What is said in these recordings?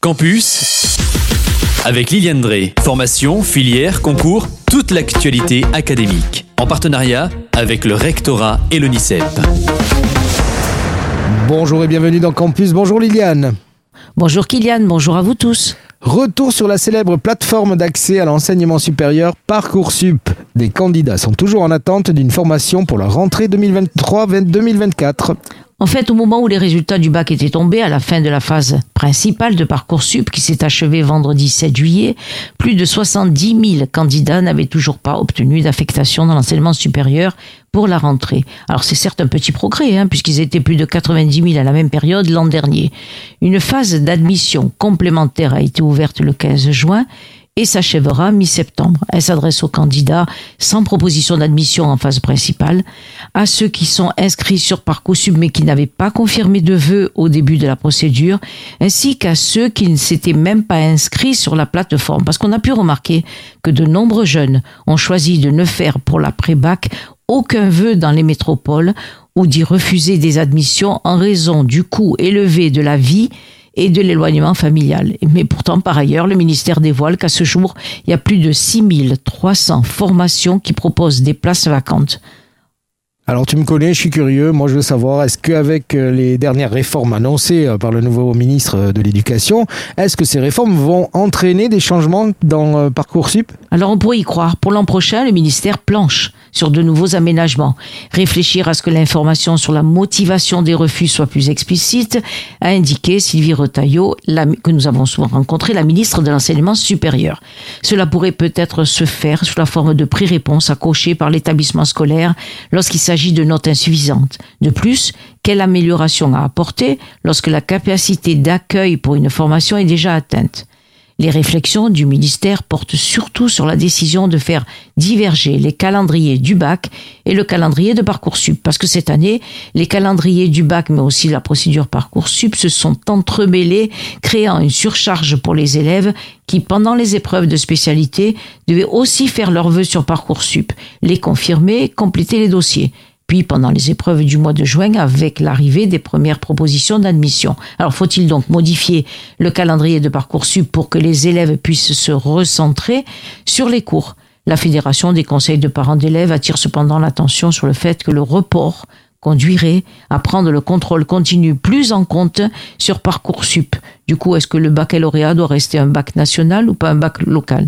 Campus avec Liliane Drey. Formation, filière, concours, toute l'actualité académique. En partenariat avec le rectorat et l'ONICEP. Bonjour et bienvenue dans Campus. Bonjour Liliane. Bonjour Kylian, bonjour à vous tous. Retour sur la célèbre plateforme d'accès à l'enseignement supérieur Parcoursup. Des candidats sont toujours en attente d'une formation pour la rentrée 2023-2024. En fait, au moment où les résultats du bac étaient tombés, à la fin de la phase principale de Parcoursup, qui s'est achevée vendredi 7 juillet, plus de 70 000 candidats n'avaient toujours pas obtenu d'affectation dans l'enseignement supérieur pour la rentrée. Alors c'est certes un petit progrès, hein, puisqu'ils étaient plus de 90 000 à la même période l'an dernier. Une phase d'admission complémentaire a été ouverte le 15 juin et s'achèvera mi-septembre. Elle s'adresse aux candidats sans proposition d'admission en phase principale, à ceux qui sont inscrits sur Parcoursup mais qui n'avaient pas confirmé de vœux au début de la procédure, ainsi qu'à ceux qui ne s'étaient même pas inscrits sur la plateforme. Parce qu'on a pu remarquer que de nombreux jeunes ont choisi de ne faire pour l'après-bac aucun vœu dans les métropoles ou d'y refuser des admissions en raison du coût élevé de la vie et de l'éloignement familial. Mais pourtant, par ailleurs, le ministère dévoile qu'à ce jour, il y a plus de 6300 formations qui proposent des places vacantes. Alors tu me connais, je suis curieux. Moi, je veux savoir, est-ce qu'avec euh, les dernières réformes annoncées euh, par le nouveau ministre euh, de l'Éducation, est-ce que ces réformes vont entraîner des changements dans Parcoursup? Alors on pourrait y croire. Pour l'an prochain, le ministère planche sur de nouveaux aménagements. Réfléchir à ce que l'information sur la motivation des refus soit plus explicite, a indiqué Sylvie Retailleau, que nous avons souvent rencontré, la ministre de l'Enseignement supérieur. Cela pourrait peut-être se faire sous la forme de pré-réponse cocher par l'établissement scolaire lorsqu'il s'agit de notes insuffisantes. De plus, quelle amélioration à apporter lorsque la capacité d'accueil pour une formation est déjà atteinte? Les réflexions du ministère portent surtout sur la décision de faire diverger les calendriers du bac et le calendrier de Parcoursup. Parce que cette année, les calendriers du bac, mais aussi la procédure Parcoursup, se sont entremêlés, créant une surcharge pour les élèves qui, pendant les épreuves de spécialité, devaient aussi faire leurs vœux sur Parcoursup, les confirmer, compléter les dossiers puis pendant les épreuves du mois de juin avec l'arrivée des premières propositions d'admission. Alors faut-il donc modifier le calendrier de Parcoursup pour que les élèves puissent se recentrer sur les cours? La Fédération des conseils de parents d'élèves attire cependant l'attention sur le fait que le report conduirait à prendre le contrôle continu plus en compte sur Parcoursup. Du coup, est-ce que le baccalauréat doit rester un bac national ou pas un bac local?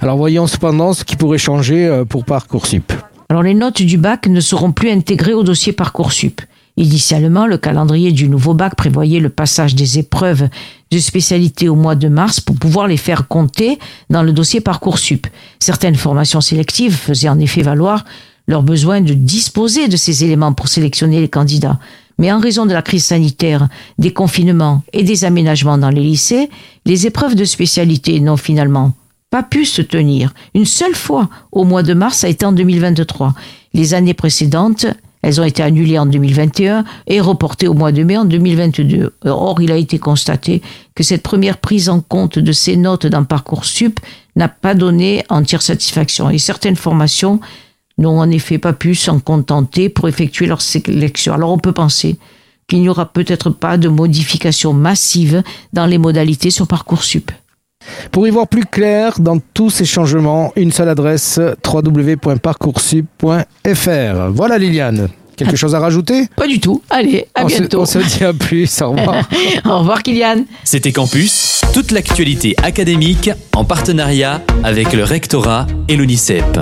Alors voyons cependant ce qui pourrait changer euh, pour Parcoursup. Alors les notes du bac ne seront plus intégrées au dossier Parcoursup. Initialement, le calendrier du nouveau bac prévoyait le passage des épreuves de spécialité au mois de mars pour pouvoir les faire compter dans le dossier Parcoursup. Certaines formations sélectives faisaient en effet valoir leur besoin de disposer de ces éléments pour sélectionner les candidats. Mais en raison de la crise sanitaire, des confinements et des aménagements dans les lycées, les épreuves de spécialité n'ont finalement pas pu se tenir. Une seule fois au mois de mars a été en 2023. Les années précédentes, elles ont été annulées en 2021 et reportées au mois de mai en 2022. Or, il a été constaté que cette première prise en compte de ces notes dans Parcoursup n'a pas donné entière satisfaction et certaines formations n'ont en effet pas pu s'en contenter pour effectuer leur sélection. Alors on peut penser qu'il n'y aura peut-être pas de modification massive dans les modalités sur Parcoursup. Pour y voir plus clair dans tous ces changements, une seule adresse www.parcoursup.fr. Voilà Liliane. Quelque chose à rajouter? Pas du tout. Allez, à bientôt. on se dit à plus. Au revoir. Au revoir Kylian. C'était Campus, toute l'actualité académique en partenariat avec le rectorat et l'ONICEP.